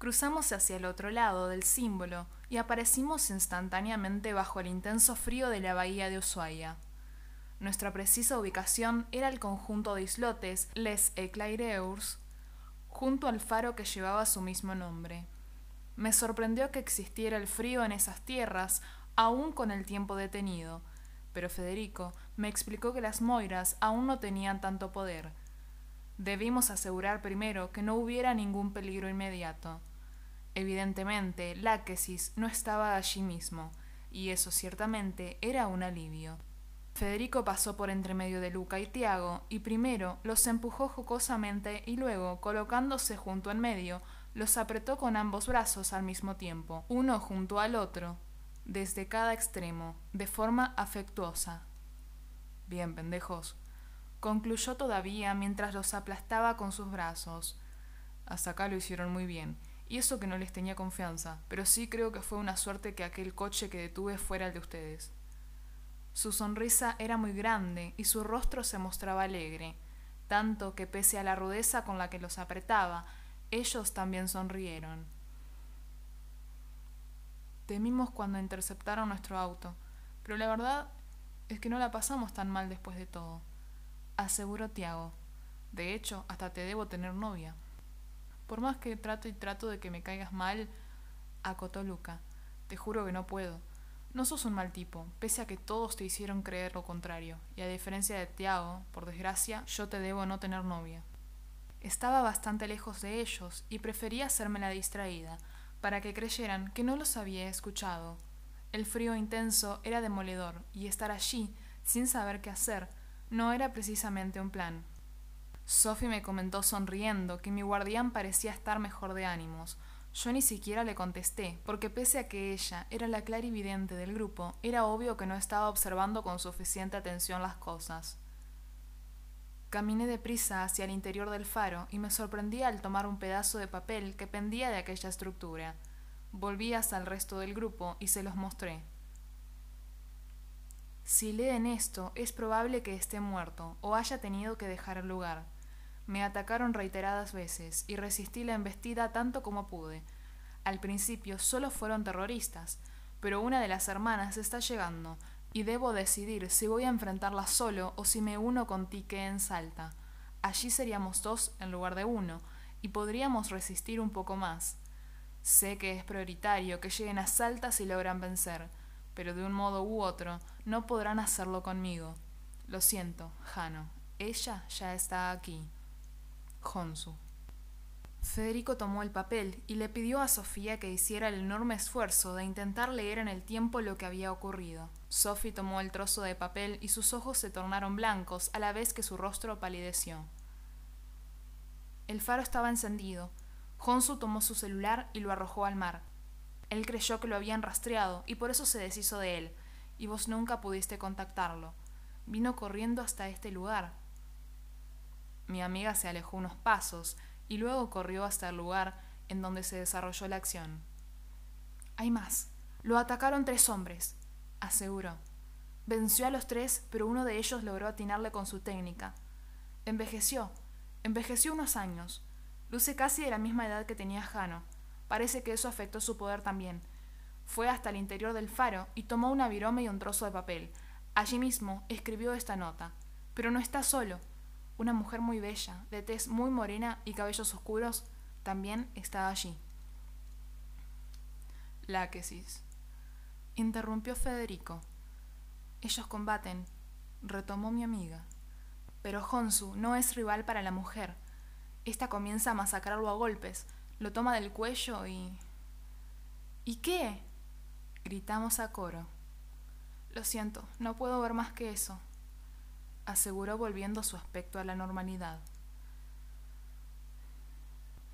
Cruzamos hacia el otro lado del símbolo y aparecimos instantáneamente bajo el intenso frío de la bahía de Ushuaia. Nuestra precisa ubicación era el conjunto de islotes Les Éclaireurs, junto al faro que llevaba su mismo nombre. Me sorprendió que existiera el frío en esas tierras, aún con el tiempo detenido, pero Federico me explicó que las moiras aún no tenían tanto poder. Debimos asegurar primero que no hubiera ningún peligro inmediato. Evidentemente, Láquesis no estaba allí mismo, y eso ciertamente era un alivio. Federico pasó por entre medio de Luca y Tiago, y primero los empujó jocosamente y luego, colocándose junto en medio, los apretó con ambos brazos al mismo tiempo, uno junto al otro, desde cada extremo, de forma afectuosa. Bien, pendejos, concluyó todavía mientras los aplastaba con sus brazos. Hasta acá lo hicieron muy bien, y eso que no les tenía confianza, pero sí creo que fue una suerte que aquel coche que detuve fuera el de ustedes. Su sonrisa era muy grande y su rostro se mostraba alegre, tanto que pese a la rudeza con la que los apretaba, ellos también sonrieron. Temimos cuando interceptaron nuestro auto, pero la verdad es que no la pasamos tan mal después de todo, aseguró Tiago. De hecho, hasta te debo tener novia. Por más que trato y trato de que me caigas mal, acotó Luca. Te juro que no puedo. No sos un mal tipo, pese a que todos te hicieron creer lo contrario, y a diferencia de Tiago, por desgracia, yo te debo no tener novia. Estaba bastante lejos de ellos y prefería hacerme la distraída, para que creyeran que no los había escuchado. El frío intenso era demoledor, y estar allí, sin saber qué hacer, no era precisamente un plan. Sophie me comentó sonriendo que mi guardián parecía estar mejor de ánimos. Yo ni siquiera le contesté, porque pese a que ella era la clarividente del grupo, era obvio que no estaba observando con suficiente atención las cosas. Caminé deprisa hacia el interior del faro y me sorprendí al tomar un pedazo de papel que pendía de aquella estructura. Volví hasta el resto del grupo y se los mostré. Si leen esto, es probable que esté muerto o haya tenido que dejar el lugar. Me atacaron reiteradas veces y resistí la embestida tanto como pude. Al principio solo fueron terroristas, pero una de las hermanas está llegando y debo decidir si voy a enfrentarla solo o si me uno con Tique en Salta. Allí seríamos dos en lugar de uno y podríamos resistir un poco más. Sé que es prioritario que lleguen a Salta si logran vencer, pero de un modo u otro no podrán hacerlo conmigo. Lo siento, Jano, ella ya está aquí. Honsu. Federico tomó el papel y le pidió a Sofía que hiciera el enorme esfuerzo de intentar leer en el tiempo lo que había ocurrido. Sophie tomó el trozo de papel y sus ojos se tornaron blancos a la vez que su rostro palideció. El faro estaba encendido. Honsu tomó su celular y lo arrojó al mar. Él creyó que lo habían rastreado y por eso se deshizo de él, y vos nunca pudiste contactarlo. Vino corriendo hasta este lugar, mi amiga se alejó unos pasos y luego corrió hasta el lugar en donde se desarrolló la acción. Hay más. Lo atacaron tres hombres, aseguró. Venció a los tres, pero uno de ellos logró atinarle con su técnica. Envejeció. Envejeció unos años. Luce casi de la misma edad que tenía Jano. Parece que eso afectó su poder también. Fue hasta el interior del faro y tomó una virome y un trozo de papel. Allí mismo escribió esta nota. Pero no está solo. Una mujer muy bella, de tez muy morena y cabellos oscuros, también estaba allí. Láquesis. Interrumpió Federico. Ellos combaten, retomó mi amiga. Pero Honsu no es rival para la mujer. Esta comienza a masacrarlo a golpes, lo toma del cuello y... ¿Y qué? gritamos a coro. Lo siento, no puedo ver más que eso aseguró volviendo su aspecto a la normalidad.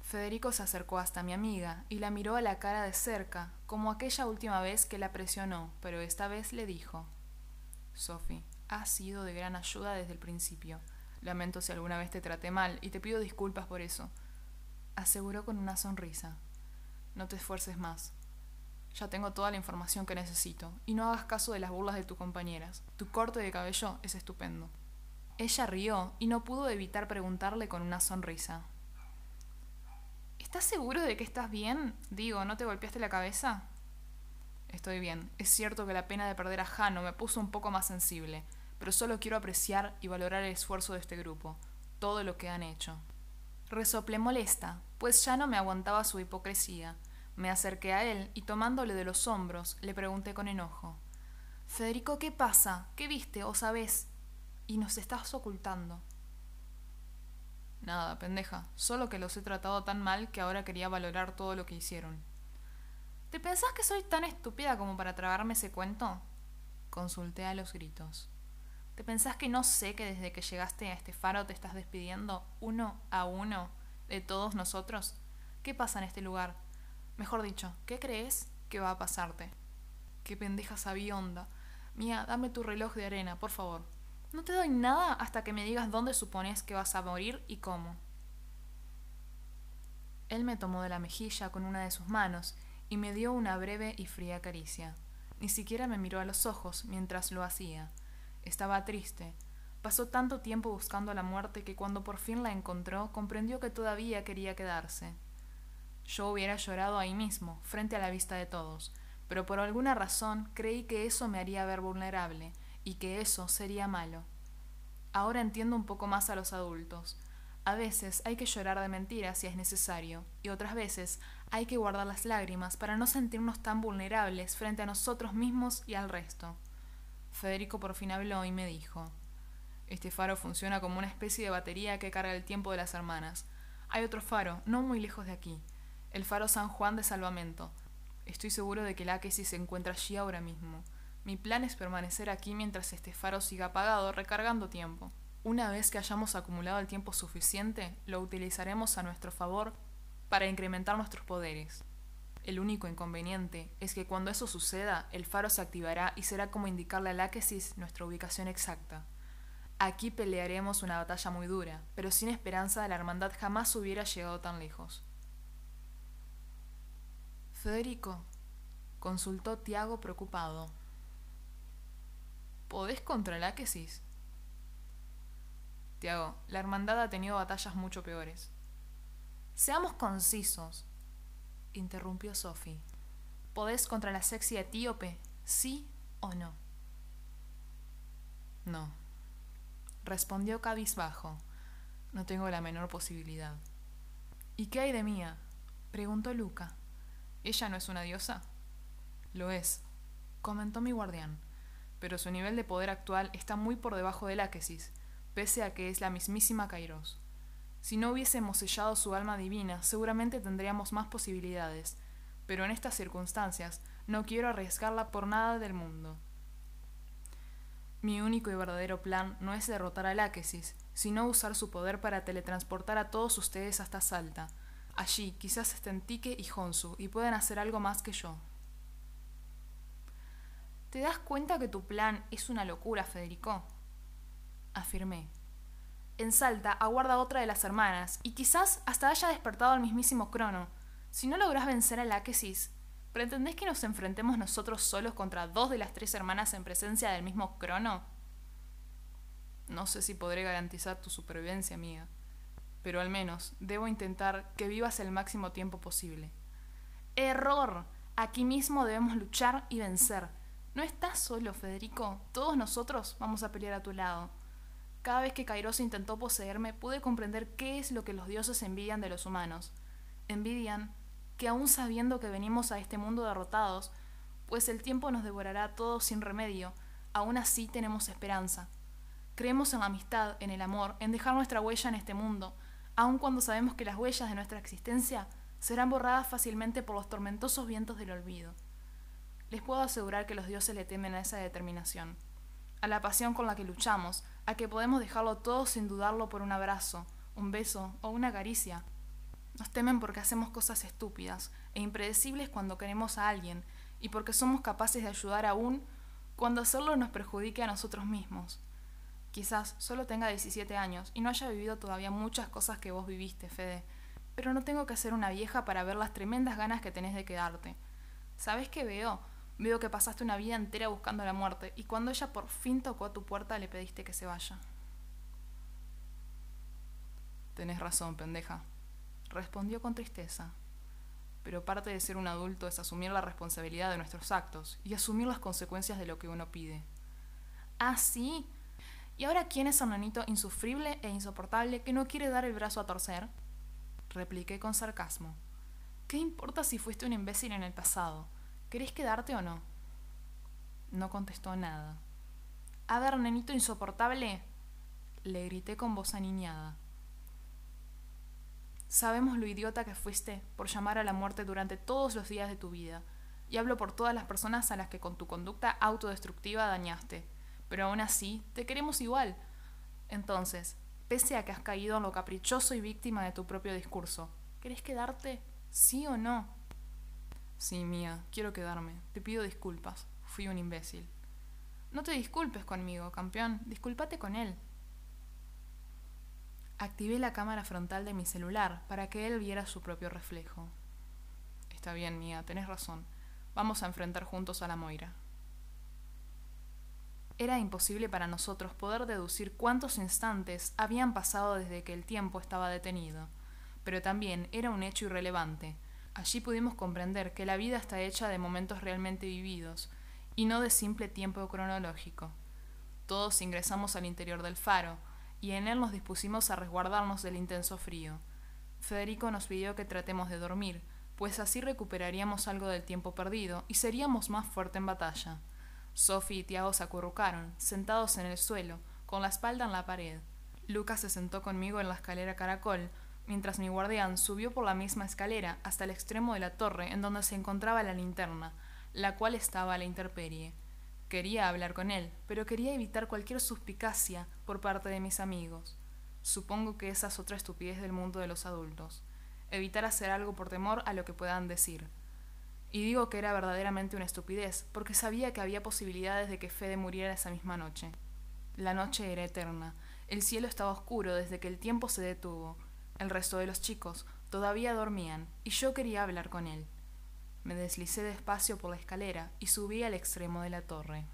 Federico se acercó hasta mi amiga y la miró a la cara de cerca, como aquella última vez que la presionó, pero esta vez le dijo Sophie, has sido de gran ayuda desde el principio. Lamento si alguna vez te traté mal y te pido disculpas por eso. Aseguró con una sonrisa. No te esfuerces más. Ya tengo toda la información que necesito, y no hagas caso de las burlas de tus compañeras. Tu corte de cabello es estupendo. Ella rió y no pudo evitar preguntarle con una sonrisa. ¿Estás seguro de que estás bien? Digo, ¿no te golpeaste la cabeza? Estoy bien. Es cierto que la pena de perder a Jano me puso un poco más sensible, pero solo quiero apreciar y valorar el esfuerzo de este grupo, todo lo que han hecho. Resoplé molesta, pues ya no me aguantaba su hipocresía. Me acerqué a él y tomándole de los hombros, le pregunté con enojo. Federico, ¿qué pasa? ¿Qué viste o sabes? Y nos estás ocultando. Nada, pendeja. Solo que los he tratado tan mal que ahora quería valorar todo lo que hicieron. ¿Te pensás que soy tan estúpida como para tragarme ese cuento? Consulté a los gritos. ¿Te pensás que no sé que desde que llegaste a este faro te estás despidiendo uno a uno de todos nosotros? ¿Qué pasa en este lugar? Mejor dicho, ¿qué crees que va a pasarte? Qué pendeja sabionda. Mía, dame tu reloj de arena, por favor. No te doy nada hasta que me digas dónde supones que vas a morir y cómo. Él me tomó de la mejilla con una de sus manos y me dio una breve y fría caricia. Ni siquiera me miró a los ojos mientras lo hacía. Estaba triste. Pasó tanto tiempo buscando la muerte que cuando por fin la encontró comprendió que todavía quería quedarse. Yo hubiera llorado ahí mismo, frente a la vista de todos, pero por alguna razón creí que eso me haría ver vulnerable, y que eso sería malo. Ahora entiendo un poco más a los adultos. A veces hay que llorar de mentiras si es necesario, y otras veces hay que guardar las lágrimas para no sentirnos tan vulnerables frente a nosotros mismos y al resto. Federico por fin habló y me dijo, Este faro funciona como una especie de batería que carga el tiempo de las hermanas. Hay otro faro, no muy lejos de aquí, el faro San Juan de Salvamento. Estoy seguro de que el Áquesis se encuentra allí ahora mismo. Mi plan es permanecer aquí mientras este faro siga apagado, recargando tiempo. Una vez que hayamos acumulado el tiempo suficiente, lo utilizaremos a nuestro favor para incrementar nuestros poderes. El único inconveniente es que cuando eso suceda, el faro se activará y será como indicarle al Áquesis nuestra ubicación exacta. Aquí pelearemos una batalla muy dura, pero sin esperanza la hermandad jamás hubiera llegado tan lejos. Federico, consultó Tiago preocupado. ¿Podés contra el Áquesis? Tiago, la hermandad ha tenido batallas mucho peores. Seamos concisos, interrumpió Sophie. ¿Podés contra la sexy etíope? ¿Sí o no? No, respondió cabizbajo. No tengo la menor posibilidad. ¿Y qué hay de mía? preguntó Luca. ¿Ella no es una diosa? Lo es, comentó mi guardián pero su nivel de poder actual está muy por debajo del Áquesis, pese a que es la mismísima Kairos. Si no hubiésemos sellado su alma divina, seguramente tendríamos más posibilidades, pero en estas circunstancias no quiero arriesgarla por nada del mundo. Mi único y verdadero plan no es derrotar al Áquesis, sino usar su poder para teletransportar a todos ustedes hasta Salta. Allí quizás estén Tique y Honsu y puedan hacer algo más que yo. ¿Te das cuenta que tu plan es una locura, Federico? Afirmé. En Salta aguarda otra de las hermanas, y quizás hasta haya despertado al mismísimo Crono. Si no logras vencer al Áquesis, ¿pretendés que nos enfrentemos nosotros solos contra dos de las tres hermanas en presencia del mismo Crono? No sé si podré garantizar tu supervivencia, amiga, pero al menos debo intentar que vivas el máximo tiempo posible. ¡Error! Aquí mismo debemos luchar y vencer no estás solo, Federico. Todos nosotros vamos a pelear a tu lado. Cada vez que Kairos intentó poseerme, pude comprender qué es lo que los dioses envidian de los humanos. Envidian que aún sabiendo que venimos a este mundo derrotados, pues el tiempo nos devorará todos sin remedio, aún así tenemos esperanza. Creemos en la amistad, en el amor, en dejar nuestra huella en este mundo, aun cuando sabemos que las huellas de nuestra existencia serán borradas fácilmente por los tormentosos vientos del olvido. Les puedo asegurar que los dioses le temen a esa determinación, a la pasión con la que luchamos, a que podemos dejarlo todo sin dudarlo por un abrazo, un beso o una caricia. Nos temen porque hacemos cosas estúpidas e impredecibles cuando queremos a alguien y porque somos capaces de ayudar aún cuando hacerlo nos perjudique a nosotros mismos. Quizás solo tenga 17 años y no haya vivido todavía muchas cosas que vos viviste, Fede, pero no tengo que ser una vieja para ver las tremendas ganas que tenés de quedarte. ¿Sabes qué veo? Veo que pasaste una vida entera buscando la muerte y cuando ella por fin tocó a tu puerta le pediste que se vaya. Tenés razón, pendeja. respondió con tristeza. Pero parte de ser un adulto es asumir la responsabilidad de nuestros actos y asumir las consecuencias de lo que uno pide. ¿Ah, sí? ¿Y ahora quién es el nanito insufrible e insoportable que no quiere dar el brazo a torcer? Repliqué con sarcasmo. ¿Qué importa si fuiste un imbécil en el pasado? ¿Querés quedarte o no? No contestó nada. A ver, nenito insoportable, le grité con voz aniñada. Sabemos lo idiota que fuiste por llamar a la muerte durante todos los días de tu vida, y hablo por todas las personas a las que con tu conducta autodestructiva dañaste, pero aún así te queremos igual. Entonces, pese a que has caído en lo caprichoso y víctima de tu propio discurso, ¿querés quedarte? ¿Sí o no? Sí, mía, quiero quedarme. Te pido disculpas. Fui un imbécil. No te disculpes conmigo, campeón. Discúlpate con él. Activé la cámara frontal de mi celular para que él viera su propio reflejo. Está bien, Mía, tenés razón. Vamos a enfrentar juntos a la Moira. Era imposible para nosotros poder deducir cuántos instantes habían pasado desde que el tiempo estaba detenido, pero también era un hecho irrelevante. Allí pudimos comprender que la vida está hecha de momentos realmente vividos, y no de simple tiempo cronológico. Todos ingresamos al interior del faro, y en él nos dispusimos a resguardarnos del intenso frío. Federico nos pidió que tratemos de dormir, pues así recuperaríamos algo del tiempo perdido y seríamos más fuerte en batalla. Sophie y Tiago se acurrucaron, sentados en el suelo, con la espalda en la pared. Lucas se sentó conmigo en la escalera caracol, mientras mi guardián subió por la misma escalera hasta el extremo de la torre en donde se encontraba la linterna, la cual estaba a la intemperie. Quería hablar con él, pero quería evitar cualquier suspicacia por parte de mis amigos. Supongo que esa es otra estupidez del mundo de los adultos. Evitar hacer algo por temor a lo que puedan decir. Y digo que era verdaderamente una estupidez, porque sabía que había posibilidades de que Fede muriera esa misma noche. La noche era eterna, el cielo estaba oscuro desde que el tiempo se detuvo. El resto de los chicos todavía dormían, y yo quería hablar con él. Me deslicé despacio por la escalera y subí al extremo de la torre.